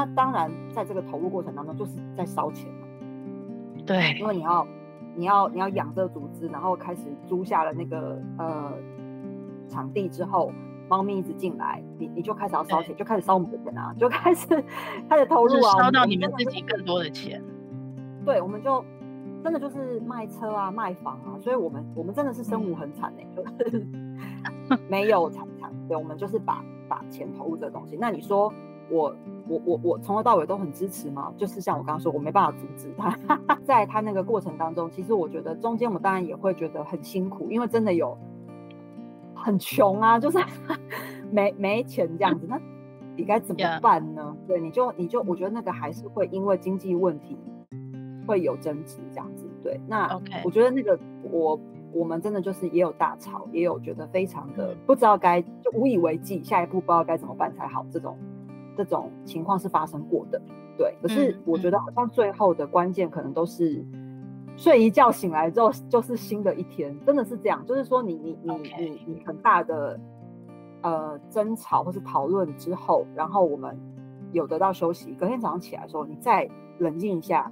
那当然在这个投入过程当中，就是在烧钱嘛。对，因为你要你要你要养这个组织，然后开始租下了那个呃场地之后，猫咪一直进来，你你就开始要烧钱，就开始烧我们的钱啊，就开始开始投入啊，烧到你们自己更多的钱。对，我们就真的就是卖车啊，卖房啊，所以我们我们真的是身无很惨哎，就是 没有财产。对，我们就是把把钱投入这个东西。那你说我我我我从头到尾都很支持吗？就是像我刚刚说，我没办法阻止他，在他那个过程当中，其实我觉得中间我们当然也会觉得很辛苦，因为真的有很穷啊，就是 没没钱这样子，那你该怎么办呢.对，你就你就我觉得那个还是会因为经济问题。会有争执这样子，对，那我觉得那个我我们真的就是也有大吵，也有觉得非常的不知道该就无以为继，下一步不知道该怎么办才好，这种这种情况是发生过的，对。可是我觉得好像最后的关键可能都是睡一觉醒来之后就是新的一天，真的是这样，就是说你你你你你很大的呃争吵或是讨论之后，然后我们有得到休息，隔天早上起来的时候，你再冷静一下。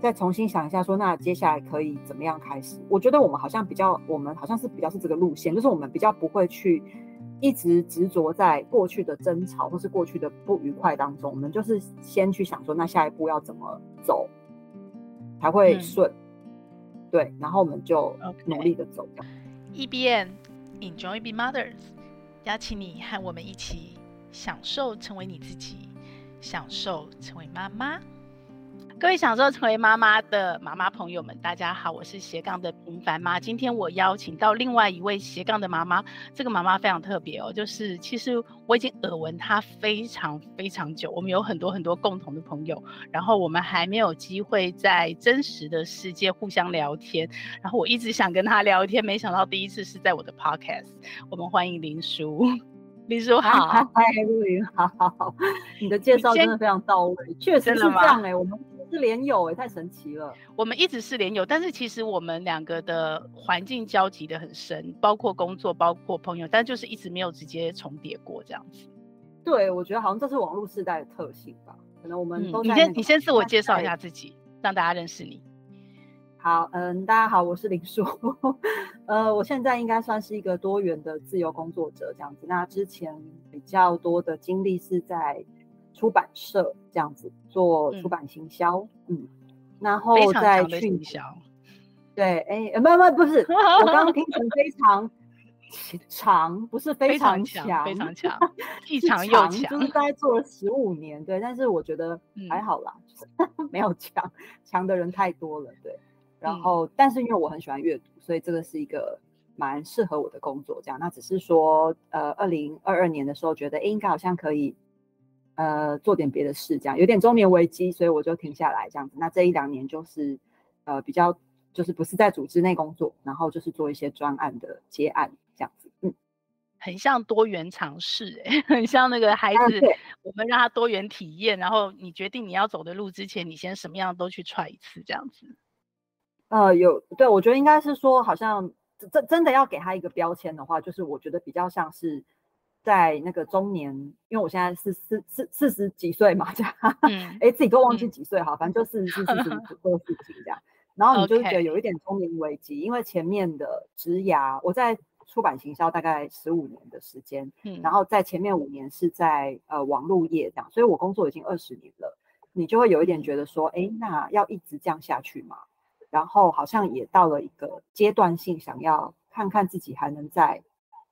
再重新想一下，说那接下来可以怎么样开始？我觉得我们好像比较，我们好像是比较是这个路线，就是我们比较不会去一直执着在过去的争吵或是过去的不愉快当中，我们就是先去想说，那下一步要怎么走才会顺？嗯、对，然后我们就努力的走。E B N Enjoy Being Mothers，邀请你和我们一起享受成为你自己，享受成为妈妈。各位享受成为妈妈的妈妈朋友们，大家好，我是斜杠的平凡妈。今天我邀请到另外一位斜杠的妈妈，这个妈妈非常特别哦，就是其实我已经耳闻她非常非常久，我们有很多很多共同的朋友，然后我们还没有机会在真实的世界互相聊天，然后我一直想跟她聊天，没想到第一次是在我的 podcast，我们欢迎林叔，林叔好，嗨，陆云好，你的介绍真的非常到位，确实是这样哎、欸，我们。是连友哎、欸，太神奇了。我们一直是连友，但是其实我们两个的环境交集的很深，包括工作，包括朋友，但就是一直没有直接重叠过这样子。对，我觉得好像这是网络时代的特性吧。可能我们都、嗯、你先你先自我介绍一下自己，让大家认识你。好，嗯，大家好，我是林叔。呃，我现在应该算是一个多元的自由工作者这样子。那之前比较多的经历是在。出版社这样子做出版行销，嗯，嗯，然后再去行销，对，哎、欸，不不不是，我刚刚听成非常长，不是非常强，非常强，既长又强，就是大概做了十五年，对，但是我觉得还好啦，嗯、没有强，强的人太多了，对，然后、嗯、但是因为我很喜欢阅读，所以这个是一个蛮适合我的工作，这样，那只是说，呃，二零二二年的时候觉得，哎，应该好像可以。呃，做点别的事，这样有点中年危机，所以我就停下来这样子。那这一两年就是，呃，比较就是不是在组织内工作，然后就是做一些专案的接案这样子。嗯，很像多元尝试，哎，很像那个孩子，啊、我们让他多元体验，然后你决定你要走的路之前，你先什么样都去 try 一次这样子。呃，有，对，我觉得应该是说，好像真真的要给他一个标签的话，就是我觉得比较像是。在那个中年，因为我现在是四四四十几岁嘛，这样，哎、嗯，自己都忘记几岁哈、嗯，反正就四十四、四十五或四十几这样。然后你就是觉得有一点中年危机，因为前面的职涯，我在出版行销大概十五年的时间，嗯，然后在前面五年是在呃网络业这样，所以我工作已经二十年了，你就会有一点觉得说，哎，那要一直这样下去嘛？然后好像也到了一个阶段性，想要看看自己还能在。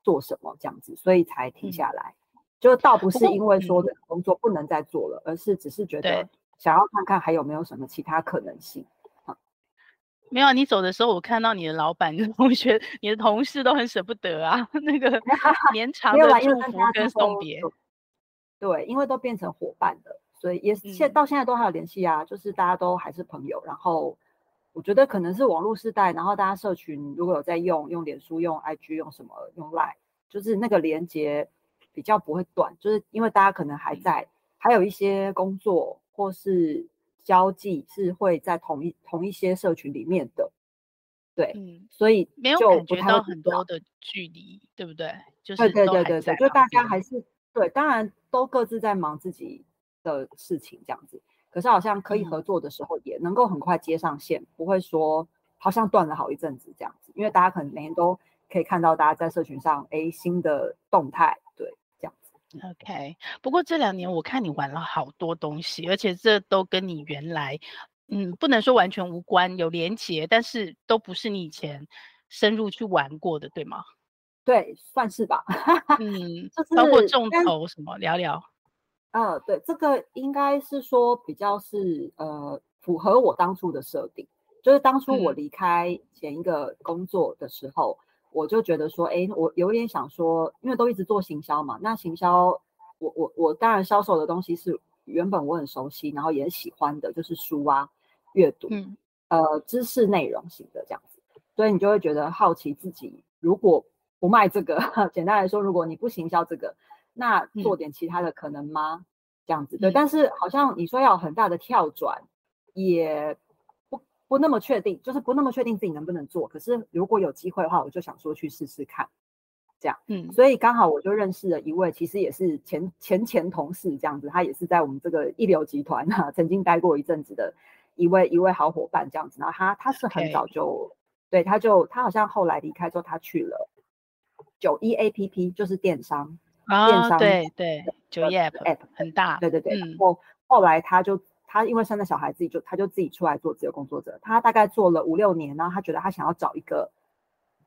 做什么这样子，所以才停下来。嗯、就倒不是因为说的工作不能再做了，嗯、而是只是觉得想要看看还有没有什么其他可能性。没有，你走的时候，我看到你的老板、你的同学、你的同事都很舍不得啊。那个 绵长的祝福跟送别。对，因为都变成伙伴了，所以也现到现在都还有联系啊、嗯，就是大家都还是朋友，然后。我觉得可能是网络时代，然后大家社群如果有在用，用脸书、用 IG、用什么、用 Line，就是那个连接比较不会断，就是因为大家可能还在，嗯、还有一些工作或是交际是会在同一同一些社群里面的，对，嗯、所以没有感觉到很多的距离，对不对？就是对对对对对，就大家还是对，当然都各自在忙自己的事情这样子。可是好像可以合作的时候，也能够很快接上线，嗯、不会说好像断了好一阵子这样子。因为大家可能每天都可以看到大家在社群上哎新的动态，对，这样子。OK，不过这两年我看你玩了好多东西，而且这都跟你原来嗯不能说完全无关，有连结，但是都不是你以前深入去玩过的，对吗？对，算是吧。嗯，就是包括众筹什么，聊聊。呃，对，这个应该是说比较是呃符合我当初的设定，就是当初我离开前一个工作的时候，嗯、我就觉得说，哎，我有点想说，因为都一直做行销嘛，那行销，我我我当然销售的东西是原本我很熟悉，然后也很喜欢的，就是书啊，阅读，嗯、呃，知识内容型的这样子，所以你就会觉得好奇自己如果不卖这个，简单来说，如果你不行销这个。那做点其他的可能吗？嗯、这样子对，但是好像你说要很大的跳转，也不不那么确定，就是不那么确定自己能不能做。可是如果有机会的话，我就想说去试试看，这样。嗯，所以刚好我就认识了一位，其实也是前前前同事这样子，他也是在我们这个一流集团哈、啊，曾经待过一阵子的一位一位好伙伴这样子。然后他他是很早就.对，他就他好像后来离开之后，他去了九一 APP，就是电商。电商、哦、对对，就 App App 很大，对对对。嗯、然后后来他就他因为生了小孩，自己就他就自己出来做自由工作者。他大概做了五六年，然后他觉得他想要找一个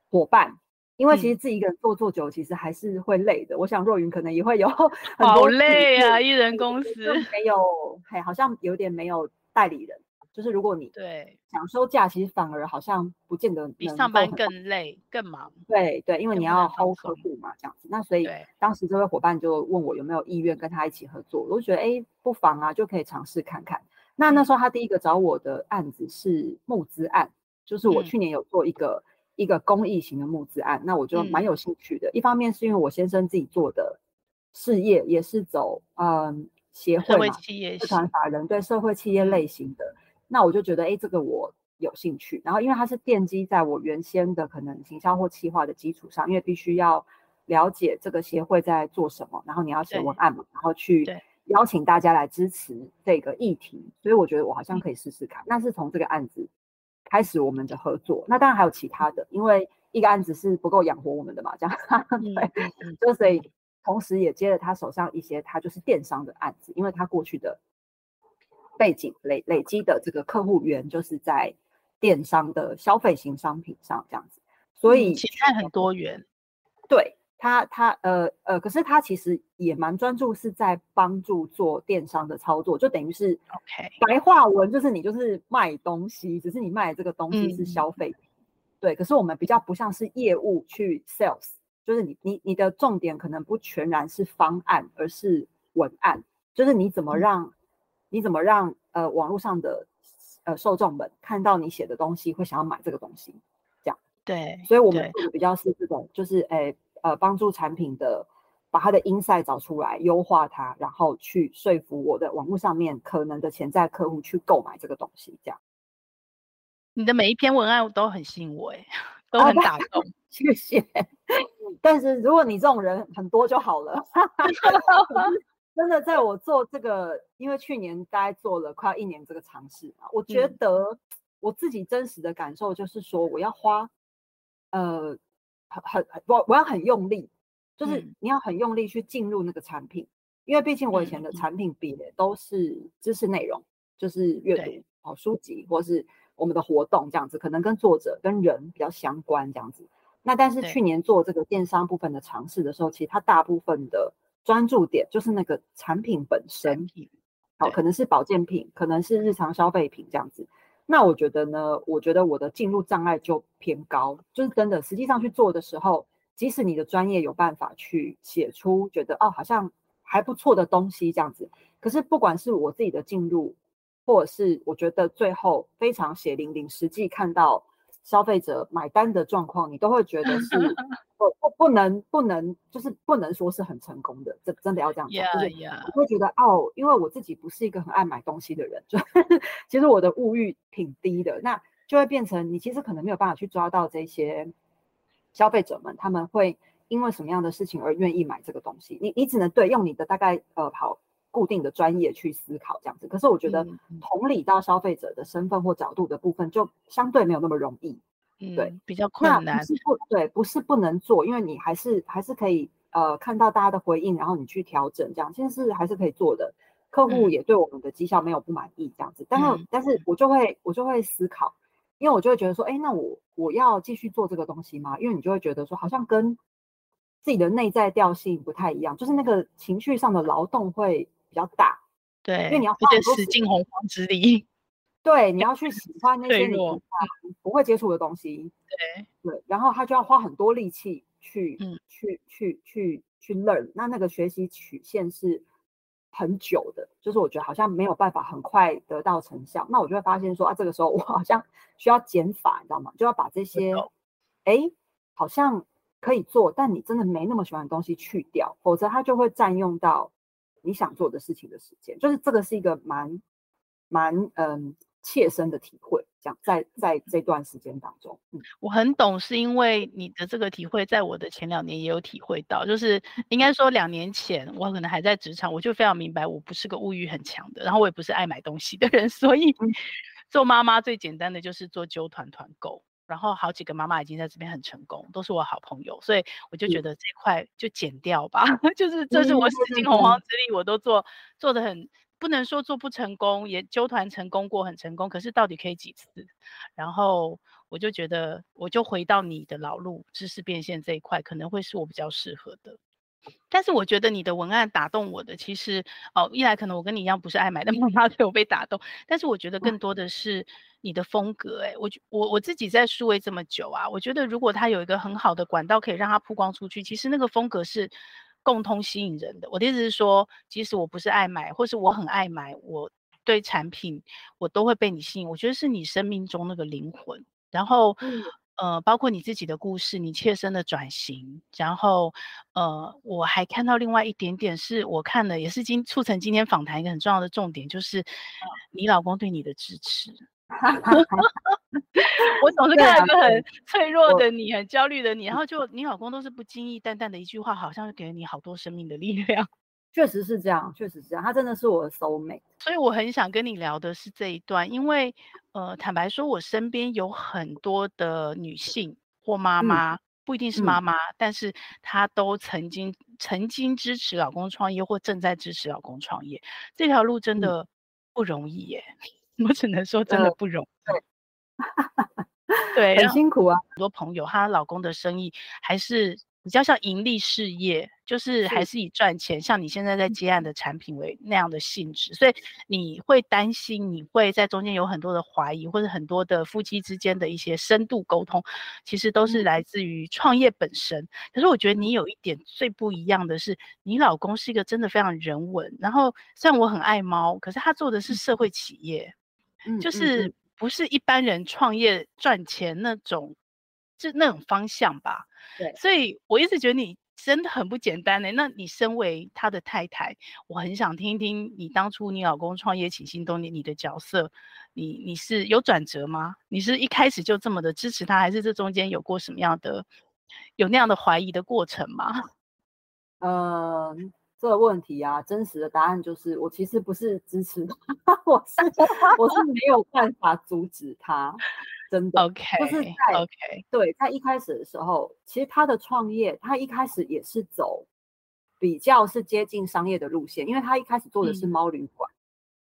伙伴，因为其实自己一个人做做久，其实还是会累的。嗯、我想若云可能也会有 很多好累啊，一人公司没有，嘿，好像有点没有代理人。就是如果你对想休假，其实反而好像不见得比上班更累更忙。对对，因为你要 hold 客户嘛，这样子。那所以当时这位伙伴就问我有没有意愿跟他一起合作，我就觉得哎，不妨啊，就可以尝试看看。那那时候他第一个找我的案子是募资案，就是我去年有做一个一个公益型的募资案，那我就蛮有兴趣的。一方面是因为我先生自己做的事业也是走嗯协会嘛，社团法人对社会企业类型的。那我就觉得，哎，这个我有兴趣。然后，因为它是奠基在我原先的可能行销或企划的基础上，因为必须要了解这个协会在做什么，然后你要写文案嘛，然后去邀请大家来支持这个议题。所以我觉得我好像可以试试看。那是从这个案子开始我们的合作。那当然还有其他的，因为一个案子是不够养活我们的嘛，这样 对。就所以同时也接了他手上一些他就是电商的案子，因为他过去的。背景累累积的这个客户源就是在电商的消费型商品上这样子，所以其实很多元。对他，他呃呃，可是他其实也蛮专注，是在帮助做电商的操作，就等于是 OK 白话文就是你就是卖东西，只是你卖的这个东西是消费品。嗯、对，可是我们比较不像是业务去 sales，就是你你你的重点可能不全然是方案，而是文案，就是你怎么让。嗯你怎么让呃网络上的呃受众们看到你写的东西会想要买这个东西？这样对，所以我们比较是这种，就是诶呃帮助产品的把它的 insight 找出来，优化它，然后去说服我的网络上面可能的潜在客户去购买这个东西。这样，你的每一篇文案都很吸引我，诶，都很打动，啊、谢谢。但是如果你这种人很多就好了。真的，在我做这个，因为去年大概做了快要一年这个尝试嘛，我觉得我自己真实的感受就是说，我要花，呃，很很我我要很用力，就是你要很用力去进入那个产品，因为毕竟我以前的产品比的都是知识内容，就是阅读哦书籍或是我们的活动这样子，可能跟作者跟人比较相关这样子。那但是去年做这个电商部分的尝试的时候，其实它大部分的。专注点就是那个产品本身，好，可能是保健品，可能是日常消费品这样子。那我觉得呢，我觉得我的进入障碍就偏高，就是真的，实际上去做的时候，即使你的专业有办法去写出觉得哦，好像还不错的东西这样子，可是不管是我自己的进入，或者是我觉得最后非常血淋淋，实际看到消费者买单的状况，你都会觉得是。不不不能不能就是不能说是很成功的，这真的要这样讲，yeah, 就是我会觉得哦，因为我自己不是一个很爱买东西的人，就 其实我的物欲挺低的，那就会变成你其实可能没有办法去抓到这些消费者们，他们会因为什么样的事情而愿意买这个东西，你你只能对用你的大概呃好固定的专业去思考这样子。可是我觉得同理到消费者的身份或角度的部分，就相对没有那么容易。嗯，对，比较困难。不是不对，不是不能做，因为你还是还是可以呃看到大家的回应，然后你去调整，这样其实是还是可以做的。客户也对我们的绩效没有不满意，这样子。嗯、但是但是我就会我就会思考，因为我就会觉得说，哎，那我我要继续做这个东西吗？因为你就会觉得说，好像跟自己的内在调性不太一样，就是那个情绪上的劳动会比较大。对，因为你要花很多使尽洪荒之力。对，你要去喜欢那些你不会接触的东西，对对，然后他就要花很多力气去、嗯、去去去去 learn，那那个学习曲线是很久的，就是我觉得好像没有办法很快得到成效，那我就会发现说啊，这个时候我好像 需要减法，你知道吗？就要把这些哎好像可以做，但你真的没那么喜欢的东西去掉，否则它就会占用到你想做的事情的时间，就是这个是一个蛮蛮嗯。切身的体会，讲在在这段时间当中，嗯，我很懂，是因为你的这个体会，在我的前两年也有体会到，就是应该说两年前我可能还在职场，我就非常明白，我不是个物欲很强的，然后我也不是爱买东西的人，所以做妈妈最简单的就是做揪团团购，然后好几个妈妈已经在这边很成功，都是我好朋友，所以我就觉得这块就减掉吧，就是这是我使尽洪荒之力，我都做做得很。不能说做不成功，也纠团成功过，很成功。可是到底可以几次？然后我就觉得，我就回到你的老路，知识变现这一块，可能会是我比较适合的。但是我觉得你的文案打动我的，其实哦，一来可能我跟你一样不是爱买的妈妈，所以我被打动。但是我觉得更多的是你的风格。哎，我我我自己在数位这么久啊，我觉得如果他有一个很好的管道可以让它曝光出去，其实那个风格是。共通吸引人的，我的意思是说，即使我不是爱买，或是我很爱买，我对产品我都会被你吸引。我觉得是你生命中那个灵魂。然后，嗯、呃，包括你自己的故事，你切身的转型。然后，呃，我还看到另外一点点，是我看了，也是今促成今天访谈一个很重要的重点，就是你老公对你的支持。我总是看到一个很脆弱的你，很焦虑的你，然后就你老公都是不经意淡淡的一句话，好像就给了你好多生命的力量。确实是这样，确实是这样，他真的是我的 soul mate。所以我很想跟你聊的是这一段，因为呃，坦白说，我身边有很多的女性或妈妈，嗯、不一定是妈妈，嗯、但是她都曾经曾经支持老公创业，或正在支持老公创业，这条路真的不容易耶。嗯 我只能说，真的不容易。呃、对，很辛苦啊。很多朋友，她老公的生意还是比较像盈利事业，就是还是。以赚钱，像你现在在接案的产品为那样的性质，所以你会担心，你会在中间有很多的怀疑，或者很多的夫妻之间的一些深度沟通，其实都是来自于创业本身。可是我觉得你有一点最不一样的是，你老公是一个真的非常人文，然后虽然我很爱猫，可是他做的是社会企业。就是不是一般人创业赚钱那种，就那种方向吧。对，所以我一直觉得你真的很不简单呢。那你身为他的太太，我很想听听你当初你老公创业起心动念，你的角色，你你是有转折吗？你是一开始就这么的支持他，还是这中间有过什么样的有那样的怀疑的过程吗？嗯。这个问题啊，真实的答案就是，我其实不是支持他，我是我是没有办法阻止他，真的。OK，就是在 OK，对，在一开始的时候，其实他的创业，他一开始也是走比较是接近商业的路线，因为他一开始做的是猫旅馆。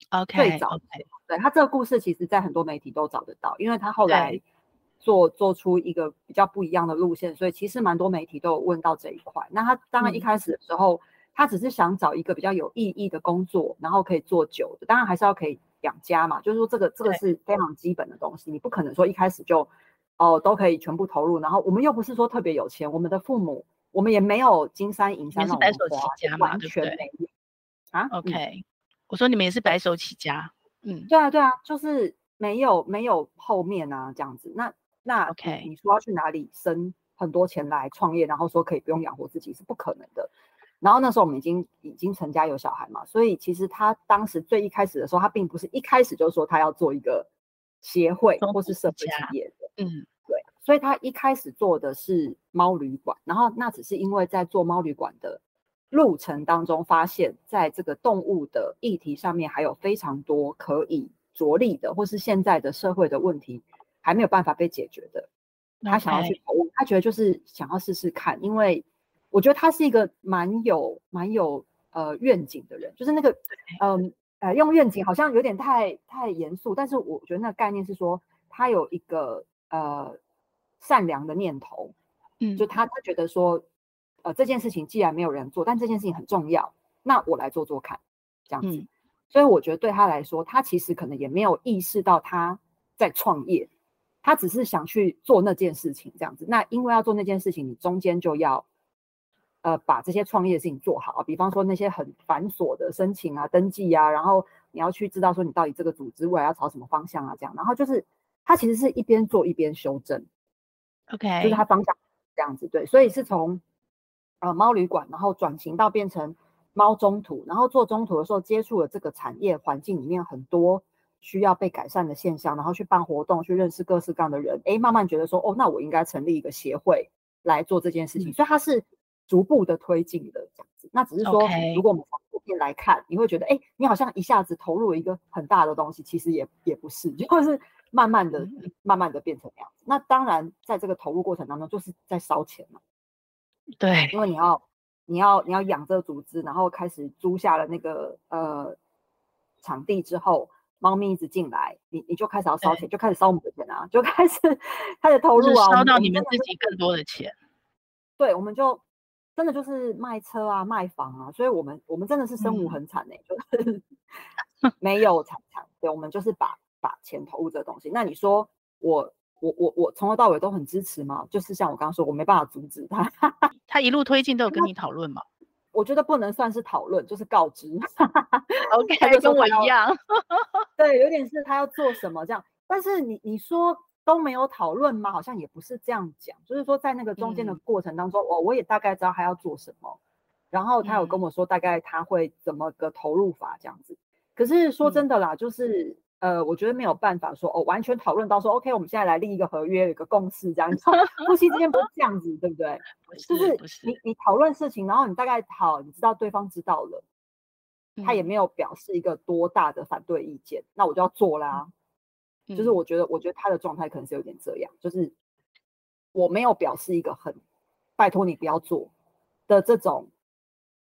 嗯、OK，最早，okay. 对，他这个故事，其实在很多媒体都找得到，因为他后来做做出一个比较不一样的路线，所以其实蛮多媒体都有问到这一块。那他当然一开始的时候。嗯他只是想找一个比较有意义的工作，然后可以做久的，当然还是要可以养家嘛。就是说，这个这个是非常基本的东西，你不可能说一开始就哦都可以全部投入。然后我们又不是说特别有钱，我们的父母我们也没有金山银山那种白手起家嘛，完全没有啊。OK，、嗯、我说你们也是白手起家，嗯，对啊对啊，就是没有没有后面啊这样子。那那 OK，你说要去哪里生很多钱来创业，然后说可以不用养活自己是不可能的。然后那时候我们已经已经成家有小孩嘛，所以其实他当时最一开始的时候，他并不是一开始就说他要做一个协会或是社会企业的，嗯，对，所以他一开始做的是猫旅馆，然后那只是因为在做猫旅馆的路程当中发现，在这个动物的议题上面，还有非常多可以着力的，或是现在的社会的问题还没有办法被解决的。他想要去投入，他觉得就是想要试试看，因为我觉得他是一个蛮有蛮有呃愿景的人，就是那个嗯呃，呃用愿景好像有点太太严肃，但是我觉得那个概念是说他有一个呃善良的念头，嗯，就他他觉得说呃这件事情既然没有人做，但这件事情很重要，那我来做做看，这样子，嗯，所以我觉得对他来说，他其实可能也没有意识到他在创业。他只是想去做那件事情，这样子。那因为要做那件事情，你中间就要，呃，把这些创业的事情做好啊。比方说那些很繁琐的申请啊、登记啊，然后你要去知道说你到底这个组织未来要朝什么方向啊，这样。然后就是他其实是一边做一边修正，OK，就是他方向这样子。对，所以是从呃猫旅馆，然后转型到变成猫中途，然后做中途的时候接触了这个产业环境里面很多。需要被改善的现象，然后去办活动，去认识各式各样的人，哎，慢慢觉得说，哦，那我应该成立一个协会来做这件事情。嗯、所以它是逐步的推进的这样子。那只是说.如果我们从后面来看，你会觉得，哎，你好像一下子投入了一个很大的东西，其实也也不是，就是慢慢的、嗯、慢慢的变成那样子。那当然，在这个投入过程当中，就是在烧钱嘛。对，因为你要你要你要养这个组织，然后开始租下了那个呃场地之后。猫咪一直进来，你你就开始要烧钱，就开始烧我们的钱啊，就开始 开始投入啊，烧到你们自己更多的钱。对，我们就真的就是卖车啊，卖房啊，所以我们我们真的是身无很惨呢，就是 没有财产。对，我们就是把把钱投入这个东西。那你说我我我我从头到尾都很支持吗？就是像我刚刚说，我没办法阻止他。他一路推进都有跟你讨论吗？我觉得不能算是讨论，就是告知。OK，跟我一样。对，有点是他要做什么这样。但是你你说都没有讨论吗？好像也不是这样讲。就是说在那个中间的过程当中，我、嗯、我也大概知道他要做什么。然后他有跟我说大概他会怎么个投入法这样子。可是说真的啦，嗯、就是。呃，我觉得没有办法说哦，完全讨论到说，OK，我们现在来立一个合约，有一个共识这样子。夫妻之间不是这样子，对不对？不是，就是你你讨论事情，然后你大概好，你知道对方知道了，嗯、他也没有表示一个多大的反对意见，那我就要做啦。嗯、就是我觉得，我觉得他的状态可能是有点这样，就是我没有表示一个很拜托你不要做的这种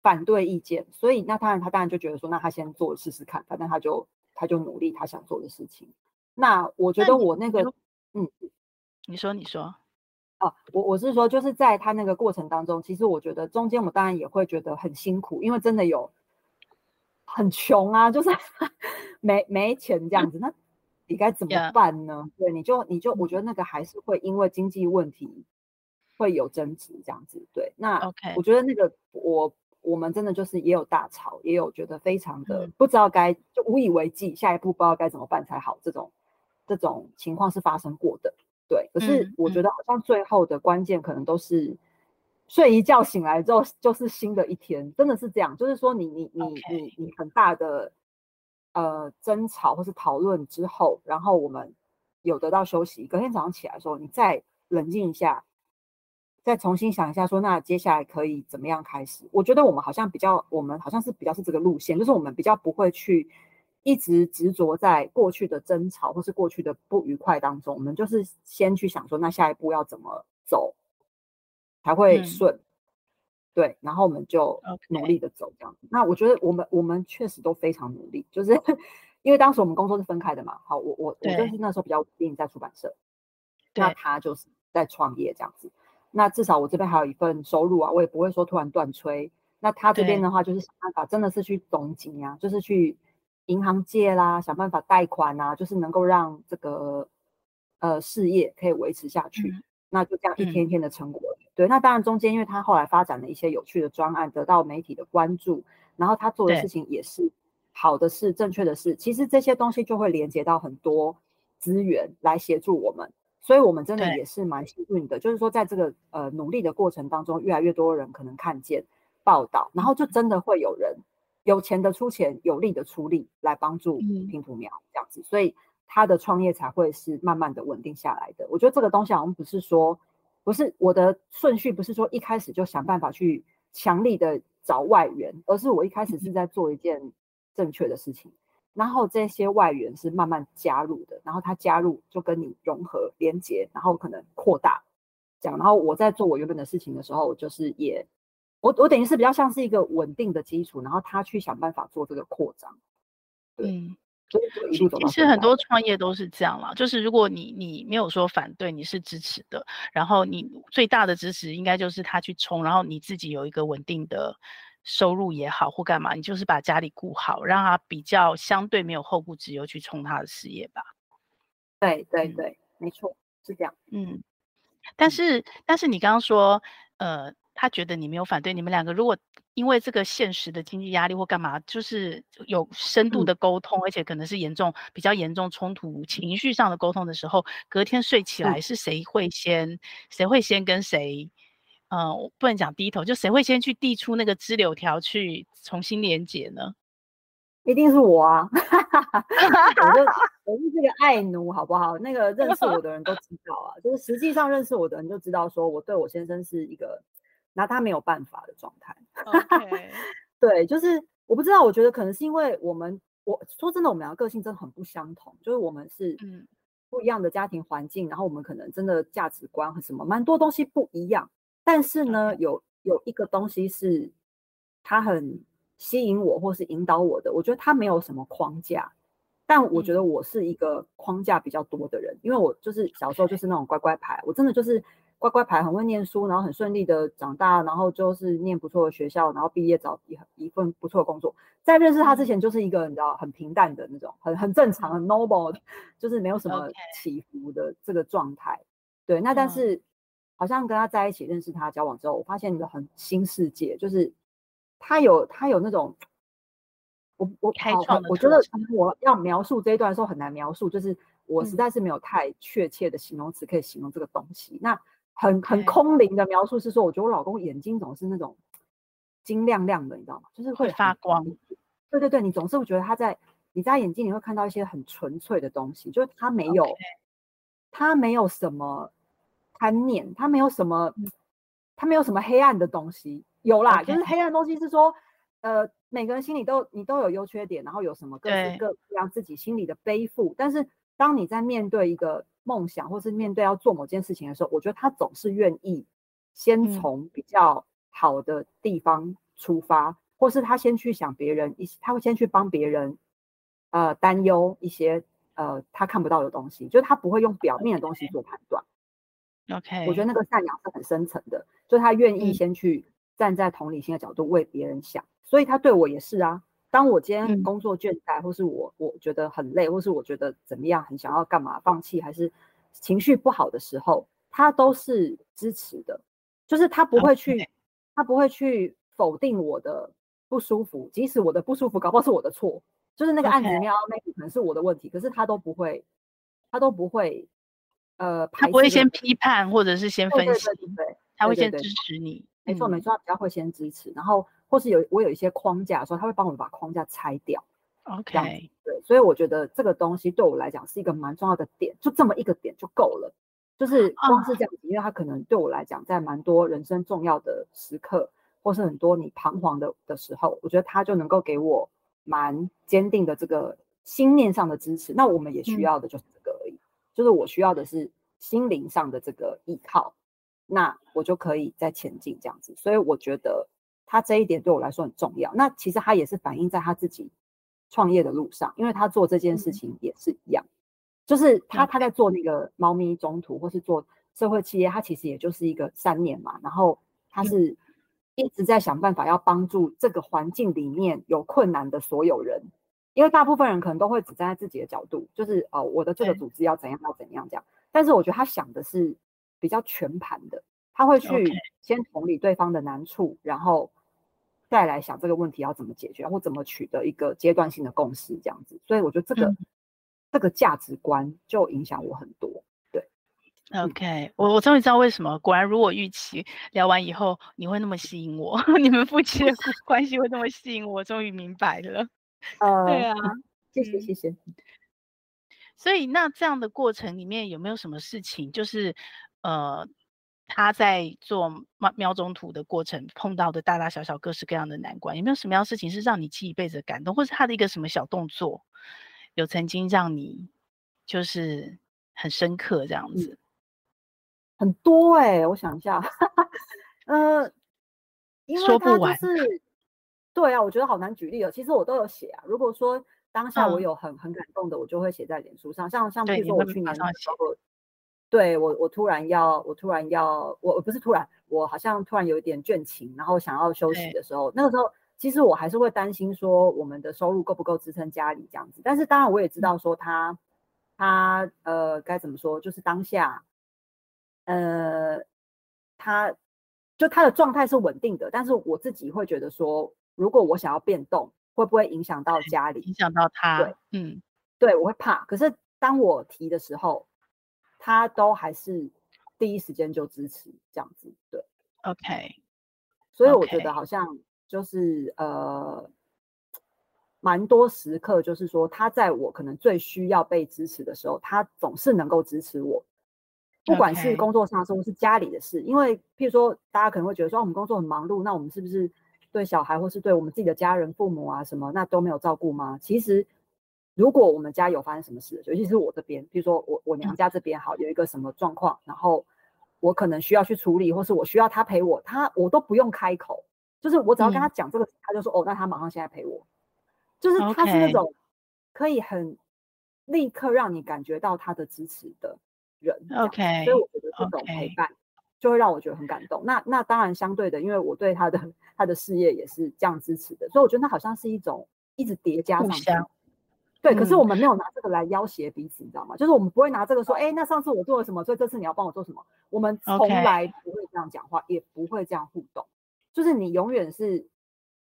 反对意见，所以那当然他当然就觉得说，那他先做试试看，反正他就。他就努力他想做的事情。那我觉得我那个，那嗯，你说你说，啊，我我是说，就是在他那个过程当中，其实我觉得中间我当然也会觉得很辛苦，因为真的有很穷啊，就是 没没钱这样子，那你该怎么办呢.对，你就你就我觉得那个还是会因为经济问题会有争执这样子。对，那 OK，我觉得那个我。我们真的就是也有大吵，也有觉得非常的不知道该就无以为继，下一步不知道该怎么办才好。这种这种情况是发生过的，对。可是我觉得好像最后的关键可能都是睡一觉醒来之后就是新的一天，真的是这样。就是说你你你你你很大的呃争吵或是讨论之后，然后我们有得到休息，隔天早上起来的时候，你再冷静一下。再重新想一下，说那接下来可以怎么样开始？我觉得我们好像比较，我们好像是比较是这个路线，就是我们比较不会去一直执着在过去的争吵或是过去的不愉快当中，我们就是先去想说，那下一步要怎么走才会顺？嗯、对，然后我们就努力的走这样子。那我觉得我们我们确实都非常努力，就是 因为当时我们工作是分开的嘛。好，我我我就是那时候比较稳定在出版社，那他就是在创业这样子。那至少我这边还有一份收入啊，我也不会说突然断炊。那他这边的话，就是想办法，真的是去总经啊，就是去银行借啦，想办法贷款啊，就是能够让这个呃事业可以维持下去。嗯、那就这样一天一天的成果。嗯、对，那当然中间因为他后来发展了一些有趣的专案，得到媒体的关注，然后他做的事情也是好的事、正确的事。其实这些东西就会连接到很多资源来协助我们。所以，我们真的也是蛮幸运的，就是说，在这个呃努力的过程当中，越来越多人可能看见报道，然后就真的会有人有钱的出钱，有力的出力来帮助拼图苗这样子，嗯、所以他的创业才会是慢慢的稳定下来的。我觉得这个东西好像不是说，不是我的顺序，不是说一开始就想办法去强力的找外援，而是我一开始是在做一件正确的事情，然后这些外援是慢慢加入的，然后他加入就跟你融合连接，然后可能扩大这样，然后我在做我原本的事情的时候，就是也我我等于是比较像是一个稳定的基础，然后他去想办法做这个扩张，对。嗯其实很多创业都是这样啦，就是如果你你没有说反对，你是支持的，然后你最大的支持应该就是他去冲，然后你自己有一个稳定的收入也好或干嘛，你就是把家里顾好，让他比较相对没有后顾之忧去冲他的事业吧。对对对，没错，是这样。嗯，但是但是你刚刚说，呃。他觉得你没有反对，你们两个如果因为这个现实的经济压力或干嘛，就是有深度的沟通，嗯、而且可能是严重、比较严重冲突、情绪上的沟通的时候，隔天睡起来是谁会先？嗯、谁会先跟谁？嗯、呃，不能讲低头，就谁会先去递出那个支柳条去重新连接呢？一定是我啊！我就我是这个爱奴，好不好？那个认识我的人都知道啊，就是实际上认识我的人就知道，说我对我先生是一个。拿他没有办法的状态。对，就是我不知道，我觉得可能是因为我们，我说真的，我们两个个性真的很不相同，就是我们是不一样的家庭环境，然后我们可能真的价值观和什么蛮多东西不一样。但是呢.有有一个东西是他很吸引我，或是引导我的。我觉得他没有什么框架，但我觉得我是一个框架比较多的人，因为我就是小时候就是那种乖乖牌，我真的就是。乖乖牌，很会念书，然后很顺利的长大，然后就是念不错的学校，然后毕业找一一份不错的工作。在认识他之前，就是一个你知道很平淡的那种，很很正常，很 normal，就是没有什么起伏的这个状态。对，那但是好像跟他在一起认识他交往之后，我发现一个很新世界，就是他有他有那种，我我开创，我觉得我要描述这一段的时候很难描述，就是我实在是没有太确切的形容词可以形容这个东西。那很很空灵的描述是说，我觉得我老公眼睛总是那种晶亮亮的，你知道吗？就是会，会发光。对对对，你总是会觉得他在你在他眼睛里会看到一些很纯粹的东西，就是他没有，Okay. 他没有什么贪念，他没有什么，他没有什么黑暗的东西。有啦，Okay. 就是黑暗的东西是说，呃，每个人心里都你都有优缺点，然后有什么各式各样自己心里的背负。但是当你在面对一个梦想，或是面对要做某件事情的时候，我觉得他总是愿意先从比较好的地方出发，嗯、或是他先去想别人一些，他会先去帮别人呃担忧一些呃他看不到的东西，就是他不会用表面的东西做判断。OK，我觉得那个善良是很深层的，就是他愿意先去站在同理心的角度为别人想，嗯、所以他对我也是啊。当我今天工作倦怠，嗯、或是我我觉得很累，或是我觉得怎么样，很想要干嘛，放弃，还是情绪不好的时候，他都是支持的，就是他不会去他不会去否定我的不舒服，即使我的不舒服搞不好是我的错，就是那个案子里面 maybe 可能是我的问题，可是他都不会，他都不会，呃，他不会先批判或者是先分析，对对对对对，他会先支持你，没错没错，他比较会先支持，然后。或是有我有一些框架的时候，他会帮我把框架拆掉。OK，对，所以我觉得这个东西对我来讲是一个蛮重要的点，就这么一个点就够了。就是光是这样子，因为他可能对我来讲，在蛮多人生重要的时刻，或是很多你彷徨的的时候，我觉得他就能够给我蛮坚定的这个心念上的支持。那我们也需要的就是这个而已，嗯、就是我需要的是心灵上的这个依靠，那我就可以再前进这样子。所以我觉得。他这一点对我来说很重要。那其实他也是反映在他自己创业的路上，因为他做这件事情也是一样，嗯、就是他他在做那个猫咪中途或是做社会企业，他其实也就是一个三年嘛。然后他是一直在想办法要帮助这个环境里面有困难的所有人，因为大部分人可能都会只站在自己的角度，就是哦，我的这个组织要怎样要怎样这样。但是我觉得他想的是比较全盘的，他会去先同理对方的难处，然后。再来想这个问题要怎么解决，或怎么取得一个阶段性的共识，这样子。所以我觉得这个、嗯、这个价值观就影响我很多。对，OK，我我终于知道为什么，果然如我预期，聊完以后你会那么吸引我，你们夫妻的 关系会那么吸引我，终于明白了。呃，对啊，谢谢谢谢。所以那这样的过程里面有没有什么事情，就是呃？他在做喵喵中途的过程碰到的大大小小各式各样的难关，有没有什么样的事情是让你记一辈子的感动，或是他的一个什么小动作，有曾经让你就是很深刻这样子？嗯、很多哎、欸，我想一下，呃，因为他、就是、说不完。对啊，我觉得好难举例哦。其实我都有写啊。如果说当下我有很、嗯、很感动的，我就会写在脸书上。像像比如说我去年的时候。对我，我突然要，我突然要，我不是突然，我好像突然有一点倦勤，然后想要休息的时候，那个时候其实我还是会担心说我们的收入够不够支撑家里这样子。但是当然我也知道说他，他呃该怎么说，就是当下，呃，他就他的状态是稳定的，但是我自己会觉得说，如果我想要变动，会不会影响到家里，影响到他？对，嗯，对，我会怕。可是当我提的时候。他都还是第一时间就支持这样子，对，OK，所以我觉得好像就是、呃，蛮多时刻就是说他在我可能最需要被支持的时候，他总是能够支持我，不管是工作上的事或是家里的事.因为譬如说大家可能会觉得说我们工作很忙碌，那我们是不是对小孩或是对我们自己的家人、父母啊什么那都没有照顾吗？其实。如果我们家有发生什么事，尤其是我这边，比如说我我娘家这边好有一个什么状况，然后我可能需要去处理，或是我需要他陪我，他我都不用开口，就是我只要跟他讲这个，嗯、他就说哦，那他马上现在陪我，就是他是那种可以很立刻让你感觉到他的支持的人，OK，所以我觉得这种陪伴就会让我觉得很感动。那那当然相对的，因为我对他的他的事业也是这样支持的，所以我觉得那好像是一种一直叠加上去。对，可是我们没有拿这个来要挟彼此，嗯，你知道吗？就是我们不会拿这个说，哎，那上次我做了什么，所以这次你要帮我做什么？我们从来不会这样讲话.也不会这样互动。就是你永远是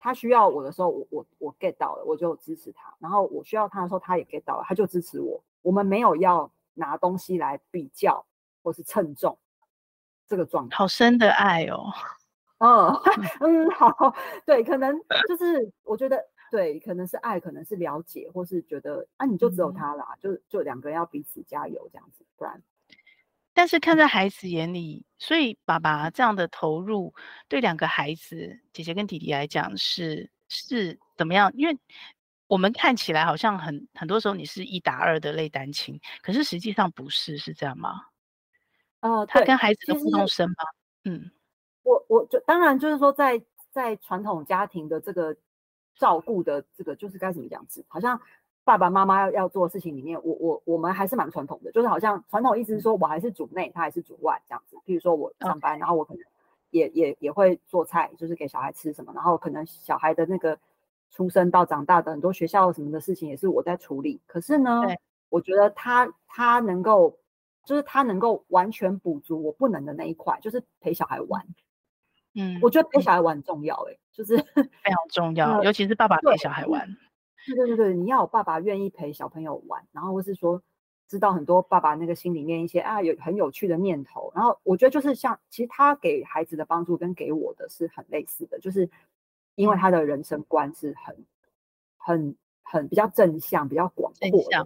他需要我的时候，我我我 get 到了，我就支持他；然后我需要他的时候，他也 get 到了，他就支持我。我们没有要拿东西来比较或是称重这个状态。好深的爱哦。嗯 嗯，好，对，可能就是我觉得。对，可能是爱，可能是了解，或是觉得啊，你就只有他啦，嗯、就就两个人要彼此加油这样子，不然。但是看在孩子眼里，所以爸爸这样的投入，对两个孩子，姐姐跟弟弟来讲是是怎么样？因为我们看起来好像很很多时候你是一打二的类单亲，可是实际上不是，是这样吗？呃，他跟孩子的互动深吗？嗯，我我就当然就是说在，在在传统家庭的这个。照顾的这个就是该怎么讲子，好像爸爸妈妈要要做的事情里面，我我我们还是蛮传统的，就是好像传统意思是说我还是主内，他还是主外这样子。譬如说我上班，然后我可能也也也会做菜，就是给小孩吃什么，然后可能小孩的那个出生到长大的很多学校什么的事情也是我在处理。可是呢，我觉得他他能够，就是他能够完全补足我不能的那一块，就是陪小孩玩。嗯，我觉得陪小孩玩很重要，欸，哎，就是非常重要，尤其是爸爸陪小孩玩。对对对对，你要有爸爸愿意陪小朋友玩，然后或是说知道很多爸爸那个心里面一些啊有很有趣的念头，然后我觉得就是像其实他给孩子的帮助跟给我的是很类似的，就是因为他的人生观是很很很比较正向、比较广阔的，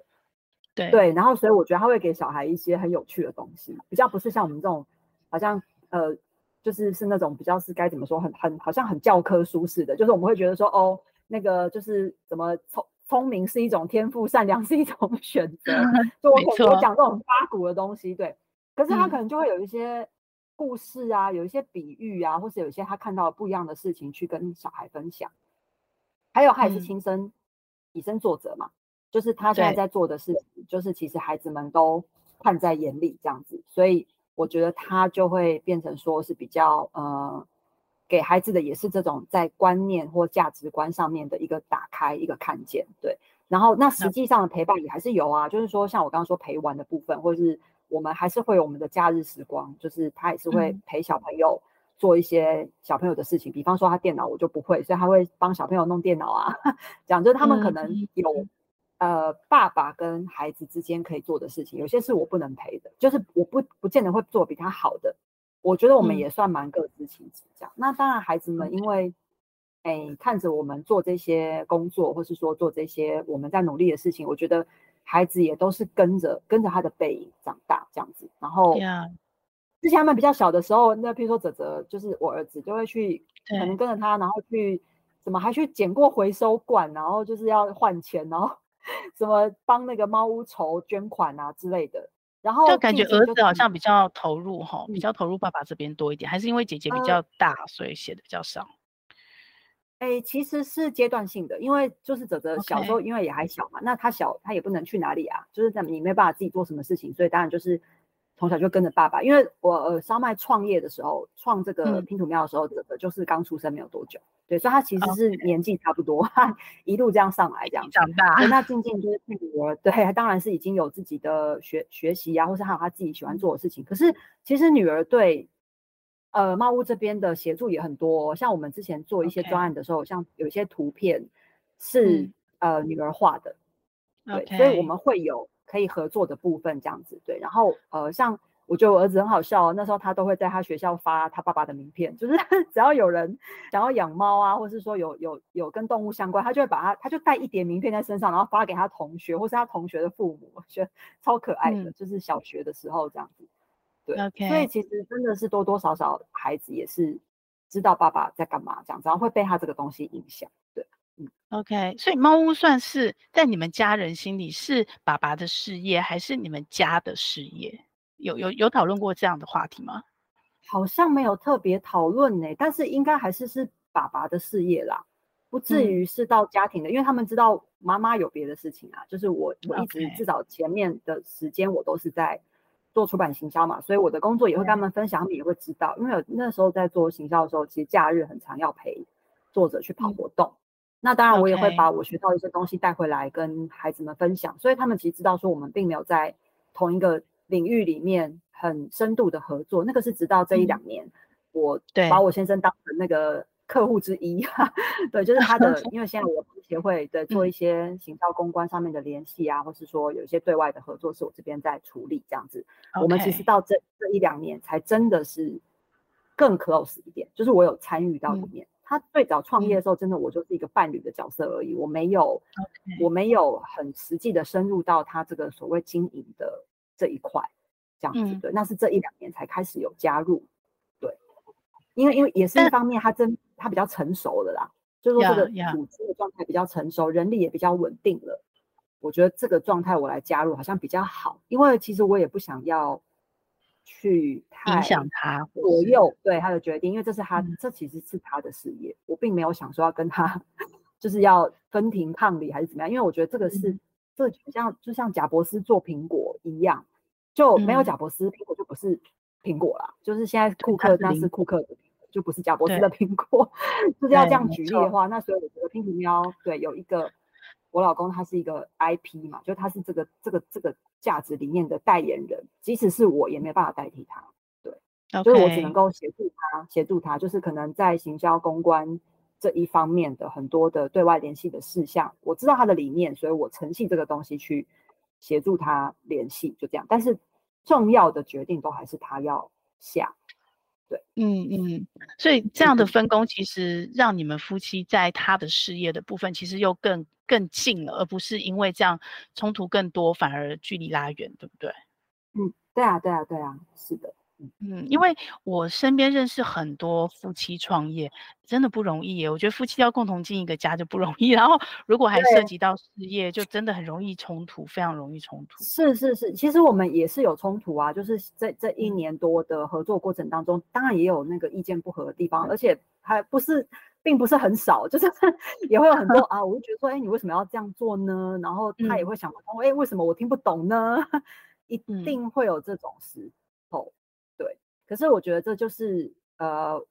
对对，然后所以我觉得他会给小孩一些很有趣的东西，比较不是像我们这种好像呃。就是是那种比较是该怎么说，很很好像很教科书似的，就是我们会觉得说，哦，那个就是怎么聪聪明是一种天赋，善良是一种 选择，就我可能讲这种八股的东西，对。可是他可能就会有一些故事啊，有一些比喻啊，或是有一些他看到不一样的事情去跟小孩分享。还有他也是亲身以身作则嘛，就是他现在在做的事情，就是其实孩子们都看在眼里这样子，所以。我觉得他就会变成说是比较呃，给孩子的也是这种在观念或价值观上面的一个打开，一个看见，对。然后那实际上的陪伴也还是有啊，就是说像我刚刚说陪玩的部分，或者是我们还是会有我们的假日时光，就是他也是会陪小朋友做一些小朋友的事情，比方说他电脑我就不会，所以他会帮小朋友弄电脑啊，讲就是他们可能有。呃，爸爸跟孩子之间可以做的事情，有些是我不能陪的，就是我不不见得会做比他好的。我觉得我们也算蛮各司其职这样。嗯。那当然，孩子们因为哎看着我们做这些工作，或是说做这些我们在努力的事情，我觉得孩子也都是跟着跟着他的背影长大这样子。然后，之前他们比较小的时候，那譬如说泽泽，就是我儿子就会去，可能跟着他，然后去怎么还去捡过回收罐，然后就是要换钱，然后什么帮那个猫屋筹捐款啊之类的。然后就感觉儿子好像比较投入哈，比较投入爸爸这边多一点，还是因为姐姐比较大，呃、所以写的比较少。哎，其实是阶段性的，因为就是泽泽小时候因为也还小嘛.那他小他也不能去哪里啊，就是在你没办法自己做什么事情，所以当然就是从小就跟着爸爸。因为我呃烧麦创业的时候，创这个拼图庙的时候，泽泽、嗯、就是刚出生没有多久，对，所以他其实是年纪差不多，他 一路这样上来这样长大。那静静就是女儿，对，他当然是已经有自己的学学习啊，或是还有他自己喜欢做的事情。可是其实女儿对。呃，猫屋这边的协助也很多，哦，像我们之前做一些专案的时候.像有一些图片是、嗯、呃女儿画的，对.所以我们会有可以合作的部分这样子，对。然后呃，像我觉得我儿子很好笑，哦，那时候他都会在他学校发他爸爸的名片，就是 只要有人想要养猫啊，或是说有有有跟动物相关，他就会把他他就带一叠名片在身上，然后发给他同学或是他同学的父母，我觉得超可爱的，嗯、就是小学的时候这样子。对，Okay. 所以其实真的是多多少少孩子也是知道爸爸在干嘛这样子，然后会被他这个东西影响。对，嗯，OK。所以猫屋算是在你们家人心里是爸爸的事业，还是你们家的事业？有有有讨论过这样的话题吗？好像没有特别讨论呢，但是应该还是是爸爸的事业啦，不至于是到家庭的，嗯、因为他们知道妈妈有别的事情啊。就是我我一直至少前面的时间我都是在。做出版行销嘛，所以我的工作也会跟他们分享，他们也会知道。因为那时候在做行销的时候，其实假日很常要陪作者去跑活动。嗯、那当然，我也会把我学到一些东西带回来跟孩子们分享。所以他们其实知道说，我们并没有在同一个领域里面很深度的合作。那个是直到这一两年，嗯、我把我先生当成那个。客户之一，对，就是他的，因为现在我协会的做一些行销公关上面的联系啊，嗯、或是说有一些对外的合作，是我这边在处理这样子。我们其实到这这一两年才真的是更 close 一点，就是我有参与到里面。嗯、他最早创业的时候，真的我就是一个伴侣的角色而已，我没有.我没有很实际的深入到他这个所谓经营的这一块，这样子。对，嗯、那是这一两年才开始有加入。对因为因为也是一方面，他真他比较成熟了啦，就是说这个组织的状态比较成熟，人力也比较稳定了。我觉得这个状态我来加入好像比较好，因为其实我也不想要去太影响他左右对他的决定，因为这是他这其实是他的事业，我并没有想说要跟他就是要分庭抗礼还是怎么样，因为我觉得这个是这就像就像贾伯斯做苹果一样，就没有贾伯斯，苹果就不是。苹果啦，就是现在库克那是库克的，就不是贾伯斯的苹果。就是要这样举例的话，那所以我觉得拼图喵对有一个我老公，他是一个 IP 嘛，就他是这个这个这个价值理念的代言人，即使是我也没办法代替他。对，Okay. 就是我只能够协助他，协助他，就是可能在行销公关这一方面的很多的对外联系的事项，我知道他的理念，所以我诚信这个东西去协助他联系，就这样。但是。重要的决定都还是他要下，对，嗯嗯，所以这样的分工其实让你们夫妻在他的事业的部分其实又更更近了，而不是因为这样冲突更多反而距离拉远，对不对？嗯，对啊，对啊，对啊，是的。嗯，因为我身边认识很多夫妻创业，真的不容易耶。我觉得夫妻要共同经营一个家就不容易，然后如果还涉及到事业，就真的很容易冲突，非常容易冲突。是是是，其实我们也是有冲突啊，就是在这一年多的合作过程当中，当然也有那个意见不合的地方，而且还不是，并不是很少，就是 也会有很多 啊，我就觉得说，哎，你为什么要这样做呢？然后他也会想不通，哎，为什么我听不懂呢？一定会有这种时候。可是我觉得这就是呃，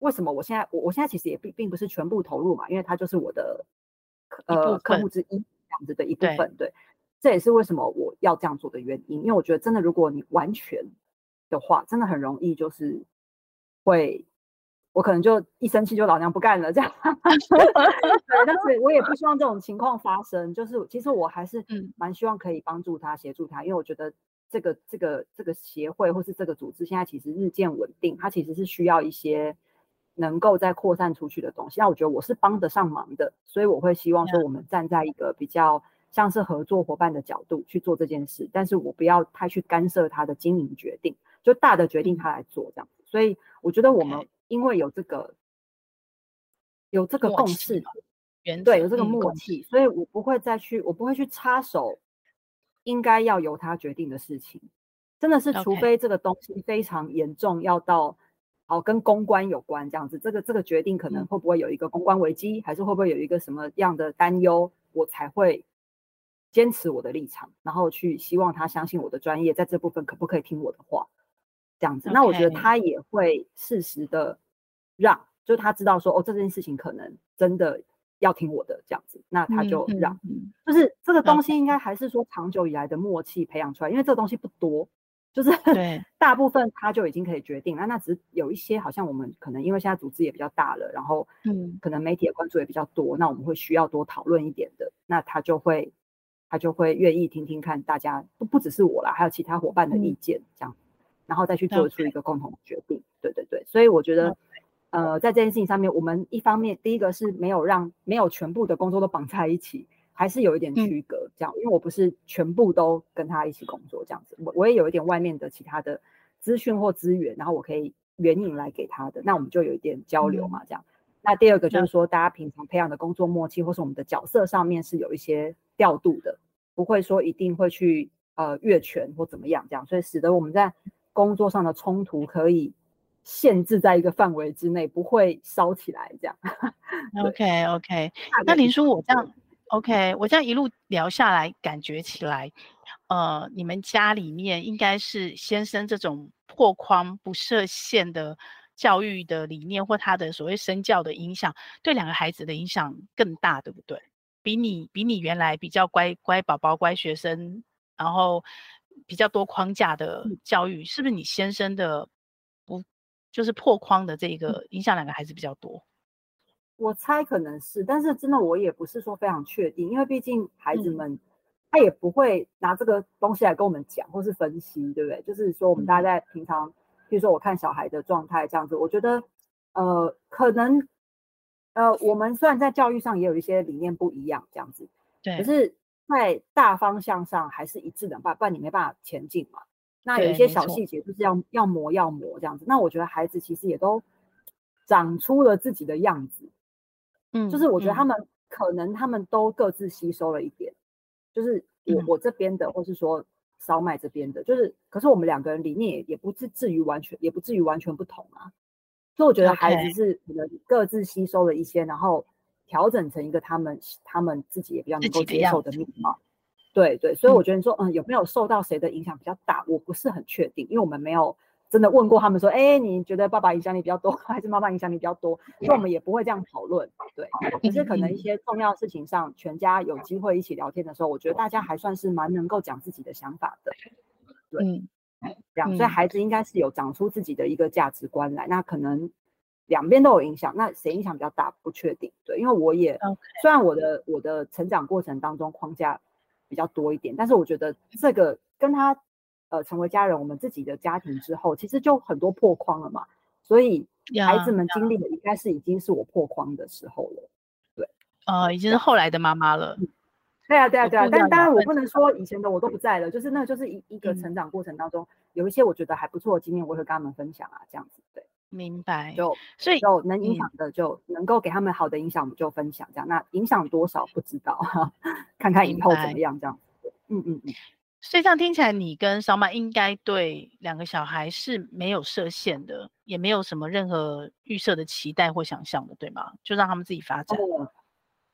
为什么我现在我我现在其实也并并不是全部投入嘛，因为它就是我的呃客户之一这样子的一部分，对，对，这也是为什么我要这样做的原因，因为我觉得真的如果你完全的话，真的很容易就是会我可能就一生气就老娘不干了这样，对，但是我也不希望这种情况发生，就是其实我还是蛮希望可以帮助他协助他，因为我觉得。这个这个这个协会或是这个组织现在其实日渐稳定，它其实是需要一些能够再扩散出去的东西。那我觉得我是帮得上忙的，所以我会希望说我们站在一个比较像是合作伙伴的角度去做这件事，但是我不要太去干涉他的经营决定。就大的决定他来做这样子。所以我觉得我们因为有这个有这个共识，对，有这个默契，所以我不会再去，我不会去插手应该要由他决定的事情。真的是，除非这个东西非常严重，要到好跟公关有关这样子，这个这个决定可能会不会有一个公关危机，还是会不会有一个什么样的担忧，我才会坚持我的立场，然后去希望他相信我的专业，在这部分可不可以听我的话，这样子。那我觉得他也会适时的让，就他知道说哦，这件事情可能真的要听我的这样子，那他就让。就是这个东西应该还是说长久以来的默契培养出来，因为这个东西不多。就是对大部分他就已经可以决定，那那只是有一些好像我们可能因为现在组织也比较大了，然后嗯，可能媒体的关注也比较多，那我们会需要多讨论一点的，那他就会他就会愿意听听看大家不不只是我啦，还有其他伙伴的意见这样，然后再去做出一个共同的决定。对对对，所以我觉得呃在这件事情上面，我们一方面第一个是没有让没有全部的工作都绑在一起。还是有一点区隔，这样，因为我不是全部都跟他一起工作这样子，我我也有一点外面的其他的资讯或资源，然后我可以援引来给他的，那我们就有一点交流嘛，这样。那第二个就是说，大家平常培养的工作默契，或是我们的角色上面是有一些调度的，不会说一定会去呃越权或怎么样这样，所以使得我们在工作上的冲突可以限制在一个范围之内，不会烧起来这样。OK OK，那林叔我这样。OK，我这样一路聊下来，感觉起来，呃，你们家里面应该是先生这种破框不设限的教育的理念，或他的所谓身教的影响，对两个孩子的影响更大，对不对？比你比你原来比较乖乖宝宝、乖学生，然后比较多框架的教育，是不是你先生的不就是破框的这个影响两个孩子比较多？我猜可能是，但是真的我也不是说非常确定，因为毕竟孩子们他也不会拿这个东西来跟我们讲或是分析，对不对？就是说我们大家在平常，比如说我看小孩的状态这样子，我觉得呃可能呃我们虽然在教育上也有一些理念不一样这样子，对，可是在大方向上还是一致的，不然你没办法前进嘛。那有一些小细节就是要要磨要磨这样子，那我觉得孩子其实也都长出了自己的样子。嗯，就是我觉得他们可能他们都各自吸收了一点，嗯、就是我我这边的，或是说烧麦这边的，就是可是我们两个人理念也也不至至于完全，也不至于完全不同啊。所以我觉得孩子是可能各自吸收了一些，然后调整成一个他们他们自己也比较能够接受的面貌。对对，所以我觉得你说嗯有没有受到谁的影响比较大，我不是很确定，因为我们没有。真的问过他们说，哎、欸，你觉得爸爸影响你比较多，还是妈妈影响你比较多？所以我们也不会这样讨论，对。可是可能一些重要事情上，全家有机会一起聊天的时候，我觉得大家还算是蛮能够讲自己的想法的，对。嗯，这样，所以孩子应该是有长出自己的一个价值观来。那可能两边都有影响，那谁影响比较大不确定，对。因为我也虽然我的我的成长过程当中框架比较多一点，但是我觉得这个跟他。呃，成为家人，我们自己的家庭之后，其实就很多破框了嘛。所以孩子们经历的应该是已经是我破框的时候了。对，呃，已经是后来的妈妈了。对啊，对啊，对啊。但当然，我不能说以前的我都不在了，就是那就是一一个成长过程当中，嗯、有一些我觉得还不错的经验，我会跟他们分享啊，这样子。对，明白。就所以就能影响的，就能够给他们好的影响，我们就分享这样。那影响多少不知道，看看以后怎么样这样子。嗯嗯嗯。所以这样听起来，你跟小马应该对两个小孩是没有设限的，也没有什么任何预设的期待或想象的，对吗？就让他们自己发展。嗯，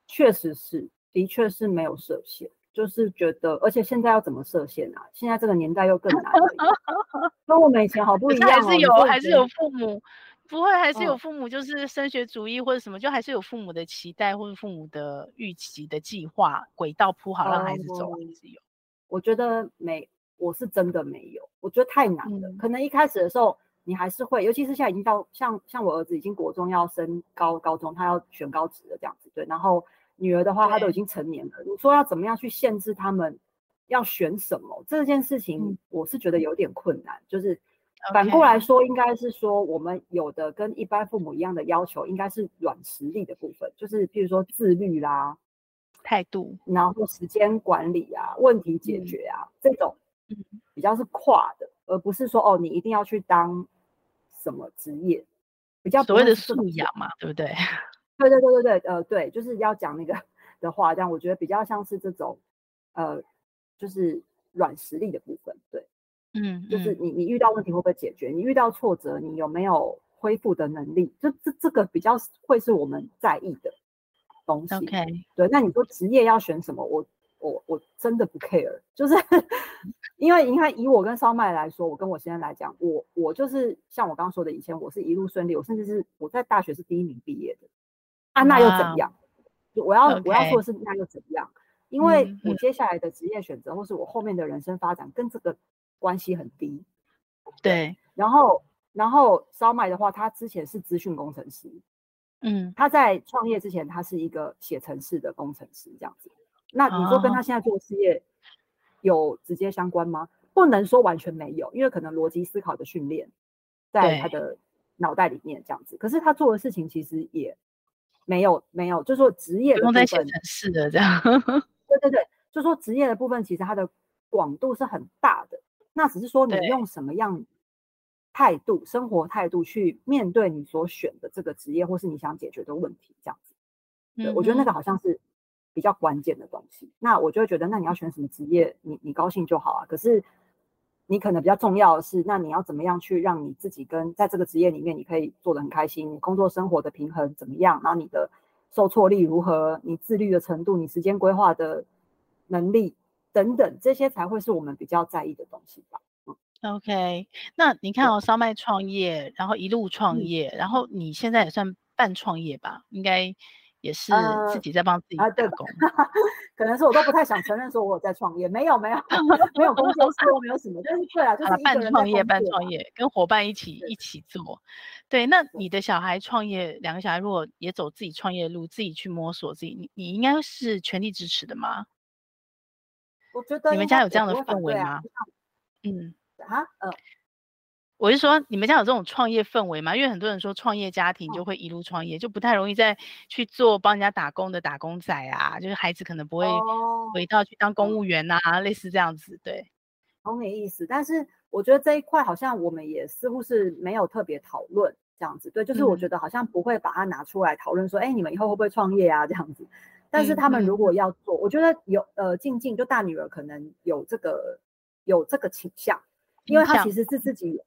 确实是，的确是没有设限，就是觉得，而且现在要怎么设限啊？现在这个年代又更难了，跟我们以前好不一样哦。还是有，还是有父母不会，还是有父母就是升学主义或者什么，就还是有父母的期待或者父母的预期的计划轨道铺好，让孩子走，还是有。我觉得没，我是真的没有。我觉得太难了。嗯、可能一开始的时候，你还是会，尤其是现在已经到像像我儿子已经国中要升高高中，他要选高职的这样子，对。然后女儿的话，她都已经成年了。你说要怎么样去限制他们要选什么这件事情，我是觉得有点困难。嗯、就是反过来说，应该是说我们有的跟一般父母一样的要求，应该是软实力的部分，就是譬如说自律啦。态度，然后时间管理啊，问题解决啊，嗯、这种比较是跨的，而不是说哦，你一定要去当什么职业，比较所谓的素养嘛，对不对？对对对对对，呃，对，就是要讲那个 的话，这样我觉得比较像是这种，呃，就是软实力的部分，对，嗯，就是你你遇到问题会不会解决？你遇到挫折，你有没有恢复的能力？就这这个比较会是我们在意的东西。OK，对，那你说职业要选什么？我我我真的不 care，就是 因为你看以我跟烧麦来说，我跟我先生来讲，我我就是像我刚刚说的，以前我是一路顺利，我甚至是我在大学是第一名毕业的。啊，那又怎样？我要.我要说的是，那又怎样？因为我接下来的职业选择，或是我后面的人生发展，跟这个关系很低。对。然后，然后烧麦的话，他之前是资讯工程师。嗯。他在创业之前，他是一个写程式的工程师，这样子。那你说跟他现在做事业有直接相关吗？Oh. 不能说完全没有，因为可能逻辑思考的训练在他的脑袋里面这样子。可是他做的事情其实也。没有没有，就是说职业的部分是的这样，对对对，就是说职业的部分其实它的广度是很大的，那只是说你用什么样态度、生活态度去面对你所选的这个职业，或是你想解决的问题，这样子。对，嗯、我觉得那个好像是比较关键的东西。那我就会觉得，那你要选什么职业，你你高兴就好啊。可是。你可能比较重要的是，那你要怎么样去让你自己跟在这个职业里面，你可以做的很开心，你工作生活的平衡怎么样？然后你的受挫力如何？你自律的程度，你时间规划的能力等等，这些才会是我们比较在意的东西吧。嗯，OK，那你看哦，烧麦创业，然后一路创业，嗯、然后你现在也算半创业吧？应该。也是自己在帮自己打工，呃啊、可能是我都不太想承认说我有在创业，没有没有没有工作室，没有什么，但是对啊，就是半创业半创业，跟伙伴一起一起做。对，那你的小孩创业，两个小孩如果也走自己创业路，自己去摸索自己，你你应该是全力支持的吗？我觉得你们家有这样的氛围吗？啊、嗯啊嗯。呃我是说，你们家有这种创业氛围吗？因为很多人说创业家庭就会一路创业，哦、就不太容易再去做帮人家打工的打工仔啊。就是孩子可能不会回到去当公务员呐、啊，哦、类似这样子。对，懂你意思。但是我觉得这一块好像我们也似乎是没有特别讨论这样子。对，就是我觉得好像不会把它拿出来讨论说，哎、嗯，你们以后会不会创业啊？这样子。但是他们如果要做，嗯、我觉得有呃，静静就大女儿可能有这个有这个倾向，因为她其实是自己。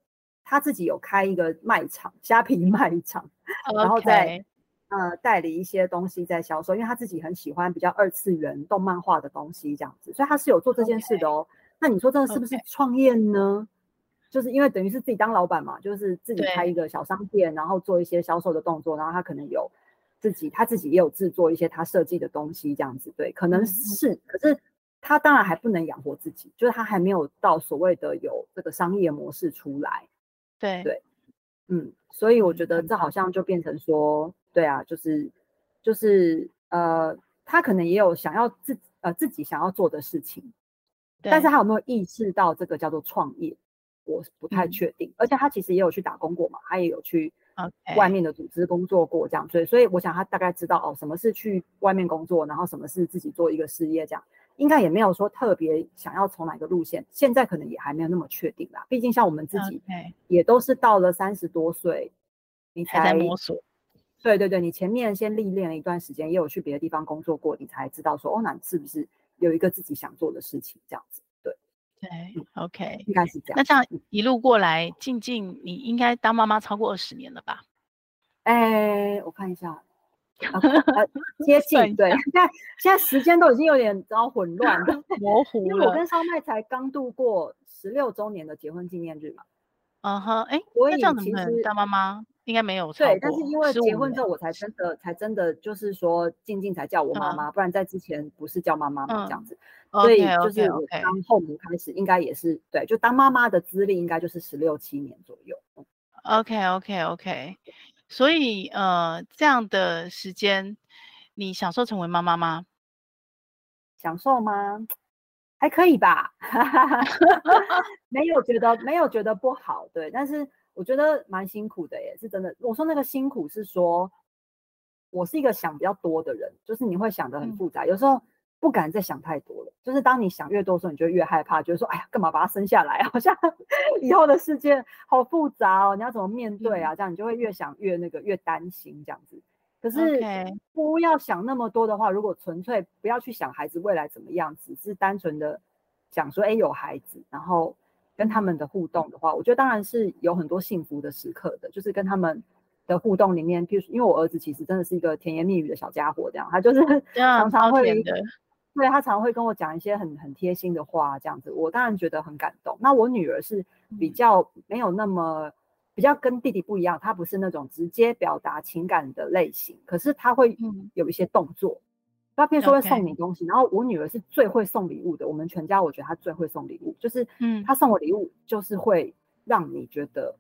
他自己有开一个卖场，虾皮卖场.然后在呃代理一些东西在销售，因为他自己很喜欢比较二次元动漫画的东西这样子，所以他是有做这件事的哦。那你说这个是不是创业呢.就是因为等于是自己当老板嘛，就是自己开一个小商店，然后做一些销售的动作，然后他可能有自己他自己也有制作一些他设计的东西这样子，对，可能是，嗯、可是他当然还不能养活自己，就是他还没有到所谓的有这个商业模式出来。对对，嗯，所以我觉得这好像就变成说，对啊，就是就是呃，他可能也有想要自呃自己想要做的事情，但是他有没有意识到这个叫做创业，我不太确定。嗯、而且他其实也有去打工过嘛，他也有去外面的组织工作过这样，所以所以我想他大概知道哦，什么是去外面工作，然后什么是自己做一个事业这样。应该也没有说特别想要从哪个路线，现在可能也还没有那么确定啦。毕竟像我们自己，也都是到了三十多岁，你才，在摸索。对对对，你前面先历练了一段时间，也有去别的地方工作过，你才知道说，哦，那你是不是有一个自己想做的事情？这样子，对对，OK，应该是这样。那这样一路过来，静静，你应该当妈妈超过二十年了吧？哎，我看一下。啊，接近对，现在现在时间都已经有点糟混乱了 模糊了。因为我跟烧麦才刚度过十六周年的结婚纪念日嘛。嗯哼，哎，所以这样其实当妈妈应该没有错。对，但是因为结婚之后，我才真的才真的就是说，静静才叫我妈妈，不然在之前不是叫妈妈嘛这样子。所以就是我当后母开始，应该也是对，就当妈妈的资历应该就是十六七年左右。OK OK OK。所以，呃，这样的时间，你享受成为妈妈吗？享受吗？还可以吧，没有觉得没有觉得不好，对，但是我觉得蛮辛苦的耶，是真的。我说那个辛苦是说，我是一个想比较多的人，就是你会想得很复杂，嗯、有时候。不敢再想太多了。就是当你想越多的时候，你就越害怕，觉得说，哎呀，干嘛把他生下来？好像 以后的世界好复杂哦，你要怎么面对啊？这样你就会越想越那个越担心这样子。可是不要想那么多的话，如果纯粹不要去想孩子未来怎么样，只是单纯的想说，哎，有孩子，然后跟他们的互动的话，我觉得当然是有很多幸福的时刻的，就是跟他们的互动里面，譬如因为我儿子其实真的是一个甜言蜜语的小家伙，这样他就是常常会。对，他常会跟我讲一些很很贴心的话，这样子，我当然觉得很感动。那我女儿是比较没有那么比较跟弟弟不一样，她不是那种直接表达情感的类型，可是她会有一些动作。她比如说会送你东西，然后我女儿是最会送礼物的。我们全家我觉得她最会送礼物，就是嗯，她送我礼物就是会让你觉得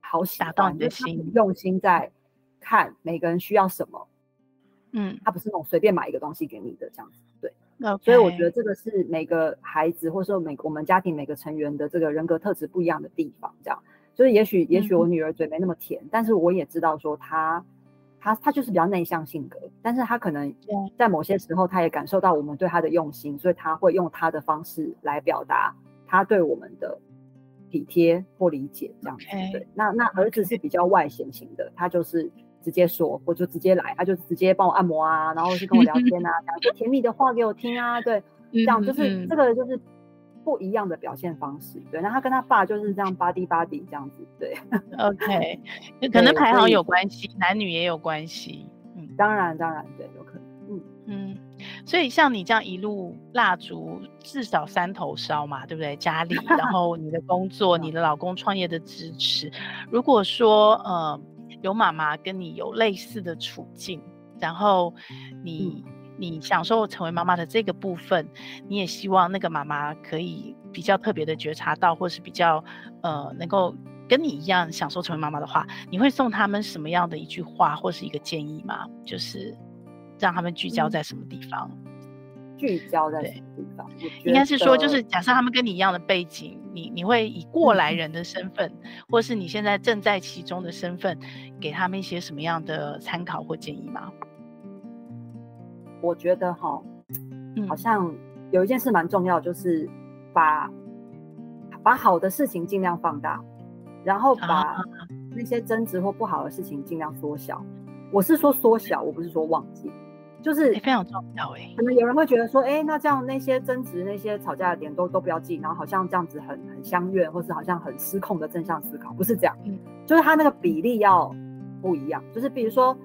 好喜欢，打到你的心，用心在看每个人需要什么。嗯，她不是那种随便买一个东西给你的这样子，对。所以我觉得这个是每个孩子，或者说每个我们家庭每个成员的这个人格特质不一样的地方，这样。所以也许也许我女儿嘴没那么甜，嗯、但是我也知道说她她她就是比较内向性格，但是她可能在某些时候，她也感受到我们对她的用心，所以她会用她的方式来表达她对我们的体贴或理解，这样子。对，那那儿子是比较外显型的，他就是。直接说，我就直接来，他就直接帮我按摩啊，然后去跟我聊天啊，讲些甜蜜的话给我听啊，对，这样就是这个就是不一样的表现方式，对。那他跟他爸就是这样 buddy buddy 这样子，对。OK，可能排行有关系，男女也有关系，嗯，当然当然，对，有可能，嗯嗯。所以像你这样一路蜡烛至少三头烧嘛，对不对？家里，然后你的工作，你的老公创业的支持，如果说呃。有妈妈跟你有类似的处境，然后你你享受成为妈妈的这个部分，你也希望那个妈妈可以比较特别的觉察到，或是比较呃能够跟你一样享受成为妈妈的话，你会送他们什么样的一句话或是一个建议吗？就是让他们聚焦在什么地方？嗯聚焦在什么地方？应该是说，就是假设他们跟你一样的背景，你你会以过来人的身份，嗯、或是你现在正在其中的身份，给他们一些什么样的参考或建议吗？我觉得哈，好像有一件事蛮重要，就是把把好的事情尽量放大，然后把那些争执或不好的事情尽量缩小。我是说缩小，我不是说忘记。就是非常重要哎，可能有人会觉得说，哎，那这样那些争执、那些吵架的点都都不要记，然后好像这样子很很相悦，或是好像很失控的正向思考，不是这样，嗯，就是他那个比例要不一样，就是比如说，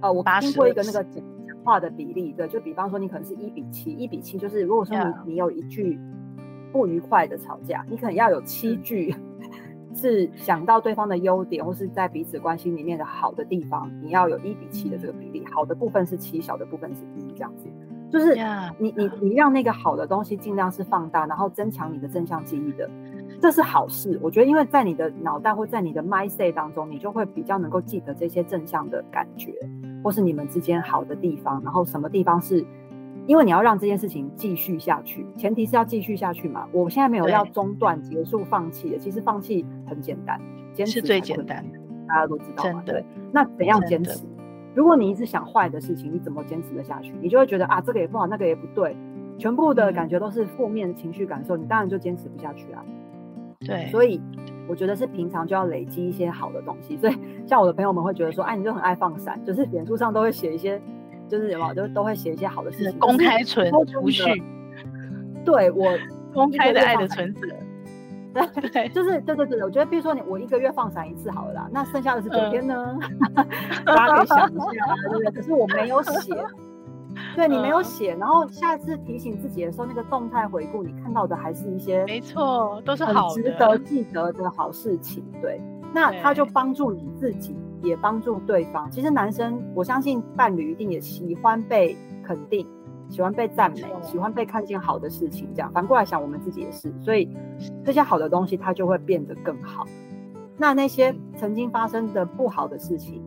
呃，我听过一个那个讲讲话的比例，对，就比方说你可能是一比七，一比七就是如果说你你有一句不愉快的吵架，你可能要有七句。是想到对方的优点，或是在彼此关系里面的好的地方，你要有一比七的这个比例，好的部分是七，小的部分是一，这样子，就是你你你让那个好的东西尽量是放大，然后增强你的正向记忆的，这是好事。我觉得，因为在你的脑袋或在你的 mindset 当中，你就会比较能够记得这些正向的感觉，或是你们之间好的地方，然后什么地方是。因为你要让这件事情继续下去，前提是要继续下去嘛。我现在没有要中断、结束、放弃的。其实放弃很简单，坚持是最简单的，大家都知道嘛。对，那怎样坚持？如果你一直想坏的事情，你怎么坚持的下去？你就会觉得啊，这个也不好，那个也不对，全部的感觉都是负面情绪感受，你当然就坚持不下去啊。对，所以我觉得是平常就要累积一些好的东西。所以像我的朋友们会觉得说，哎，你就很爱放闪，就是脸书上都会写一些。就是什么，就都会写一些好的事情，公开存储蓄。对我 公开的爱的存折。对对，就是对对对，我觉得，比如说你我一个月放闪一次好了啦，那剩下的二十九天呢，大家可以想一下啊，对不对？可是我没有写，对你没有写，然后下次提醒自己的时候，那个动态回顾，你看到的还是一些没错，都是好值得记得的好事情。对，那它就帮助你自己。也帮助对方。其实男生，我相信伴侣一定也喜欢被肯定，喜欢被赞美，喜欢被看见好的事情。这样反过来想，我们自己也是。所以这些好的东西，它就会变得更好。那那些曾经发生的不好的事情，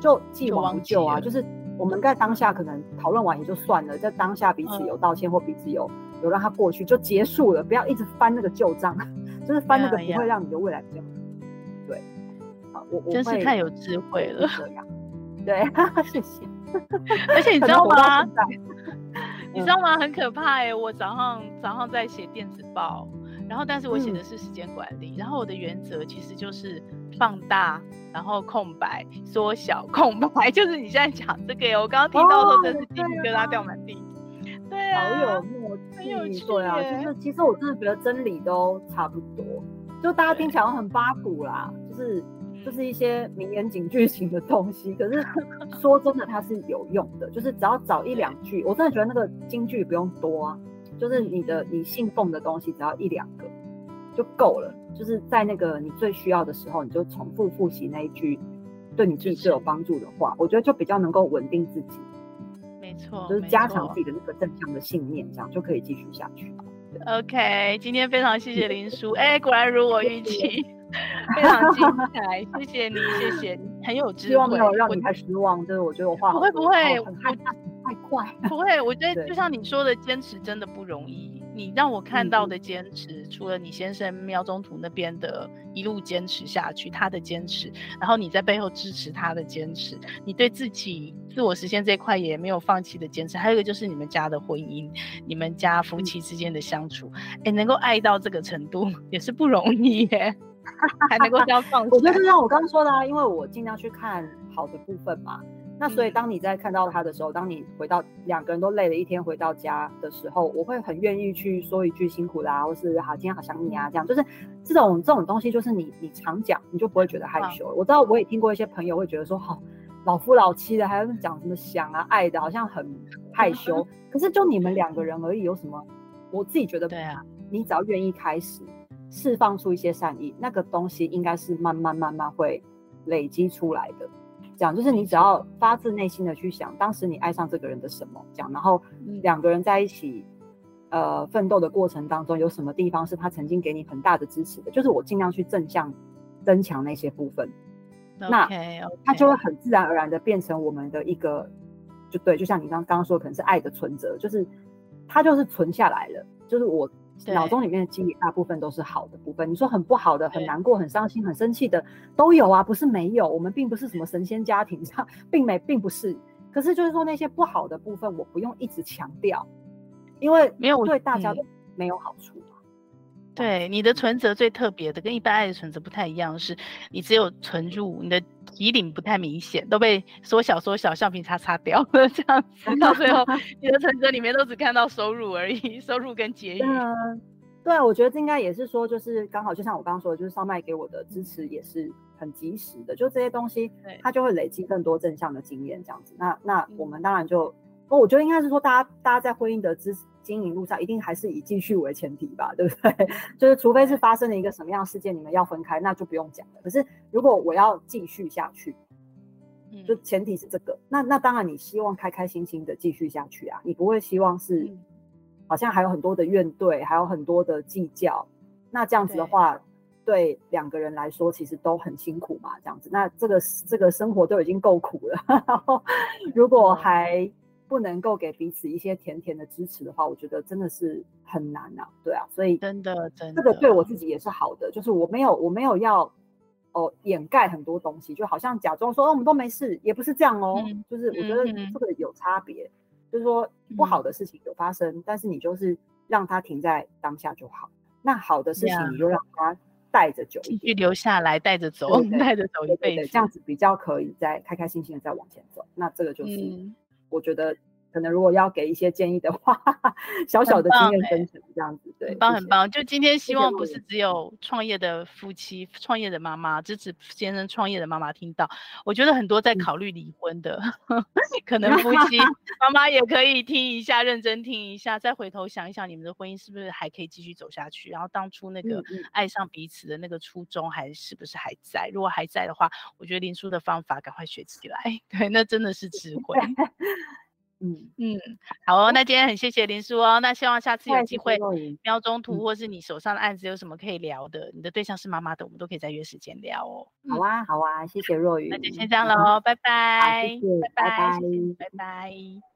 就既往不咎啊。就，就是我们在当下可能讨论完也就算了，在当下彼此有道歉或彼此有有让它过去就结束了，不要一直翻那个旧账，就是翻那个不会让你的未来比较好。真是太有智慧了，对，谢谢。而且你知道吗？你知道吗？很可怕哎！我早上早上在写电子报，然后但是我写的是时间管理，嗯、然后我的原则其实就是放大，然后空白，缩小，空白，就是你现在讲这个，我刚刚听到的时候真是鸡皮疙瘩掉满地。对啊，好有默契，对啊，就是其实我真的觉得真理都差不多，就大家听起来很八股啦，就是。就是一些名言警句型的东西，可是 说真的，它是有用的。就是只要找一两句，我真的觉得那个金句不用多啊，就是你的你信奉的东西，只要一两个就够了。就是在那个你最需要的时候，你就重复复习那一句对你自己最有帮助的话，我觉得就比较能够稳定自己。没错，就是加强自己的那个正向的信念，这样就可以继续下去。OK，今天非常谢谢林叔，哎，果然如我预期。非常精 彩，谢谢你，谢谢你，很有智慧。希望没有让你太失望，就是我觉得我话不会不会，很害怕太快。不会，我觉得就像你说的，坚持真的不容易。你让我看到的坚持，嗯、除了你先生喵中途那边的一路坚持下去，他的坚持，然后你在背后支持他的坚持，你对自己自我实现这一块也没有放弃的坚持。还有一个就是你们家的婚姻，你们家夫妻之间的相处，哎、嗯，能够爱到这个程度 也是不容易耶。还能够这样放，我觉得就像我刚刚说的啊，因为我尽量去看好的部分嘛。那所以当你在看到他的时候，当你回到两个人都累了一天回到家的时候，我会很愿意去说一句辛苦啦，或是好今天好想你啊，这样就是这种这种东西，就是你你常讲，你就不会觉得害羞。我知道我也听过一些朋友会觉得说，好老夫老妻的还要讲什么想啊爱的，好像很害羞。可是就你们两个人而已，有什么？我自己觉得，对啊，你只要愿意开始。释放出一些善意，那个东西应该是慢慢慢慢会累积出来的。讲就是你只要发自内心的去想，当时你爱上这个人的什么，讲，然后两个人在一起，呃，奋斗的过程当中有什么地方是他曾经给你很大的支持的，就是我尽量去正向增强那些部分，okay. 那他就会很自然而然的变成我们的一个，就对，就像你刚刚刚说，可能是爱的存折，就是他就是存下来了，就是我。脑中里面的记忆大部分都是好的部分，你说很不好的、很难过、很伤心、很生气的都有啊，不是没有。我们并不是什么神仙家庭，上并没并不是。可是就是说那些不好的部分，我不用一直强调，因为没有对大家都没有好处。对，你的存折最特别的，跟一般爱的存折不太一样，是你只有存入你的提领不太明显，都被缩小缩小，橡皮擦擦掉了，这样子 到最后你的存折里面都只看到收入而已，收入跟结余。嗯，对，我觉得这应该也是说，就是刚好就像我刚刚说的，就是烧麦给我的支持也是很及时的，就这些东西，它就会累积更多正向的经验，这样子。那那我们当然就，哦，我觉得应该是说，大家大家在婚姻的支持。经营路上一定还是以继续为前提吧，对不对？就是除非是发生了一个什么样的事件，你们要分开，那就不用讲了。可是如果我要继续下去，就前提是这个，那那当然你希望开开心心的继续下去啊，你不会希望是好像还有很多的怨怼，还有很多的计较。那这样子的话，对两个人来说其实都很辛苦嘛，这样子。那这个这个生活都已经够苦了，然后如果还。不能够给彼此一些甜甜的支持的话，我觉得真的是很难呐、啊，对啊，所以真的真的，这个对我自己也是好的，就是我没有我没有要哦掩盖很多东西，就好像假装说、哦、我们都没事，也不是这样哦，嗯、就是我觉得这个有差别，嗯、就是说不好的事情有发生，嗯、但是你就是让它停在当下就好，那好的事情你就让它带着走，继续留下来，带着走，带着走一辈子，这样子比较可以再开开心心的再往前走，那这个就是。我觉得可能如果要给一些建议的话，小小的经验分享这样子，对，很棒很棒。就今天希望不是只有创业的夫妻、创业的妈妈、支持先生创业的妈妈听到，我觉得很多在考虑离婚的，嗯、可能夫妻 妈妈也可以听一下，认真听一下，再回头想一想，你们的婚姻是不是还可以继续走下去？然后当初那个爱上彼此的那个初衷还是不是还在？如果还在的话，我觉得林叔的方法赶快学起来，对，那真的是智慧。嗯嗯，好哦，那今天很谢谢林叔哦，那希望下次有机会，瞄中途或是你手上的案子有什么可以聊的，嗯、你的对象是妈妈的，我们都可以再约时间聊哦。好啊，好啊，谢谢若雨，那就先这样了哦，拜拜，谢谢，拜拜，拜拜。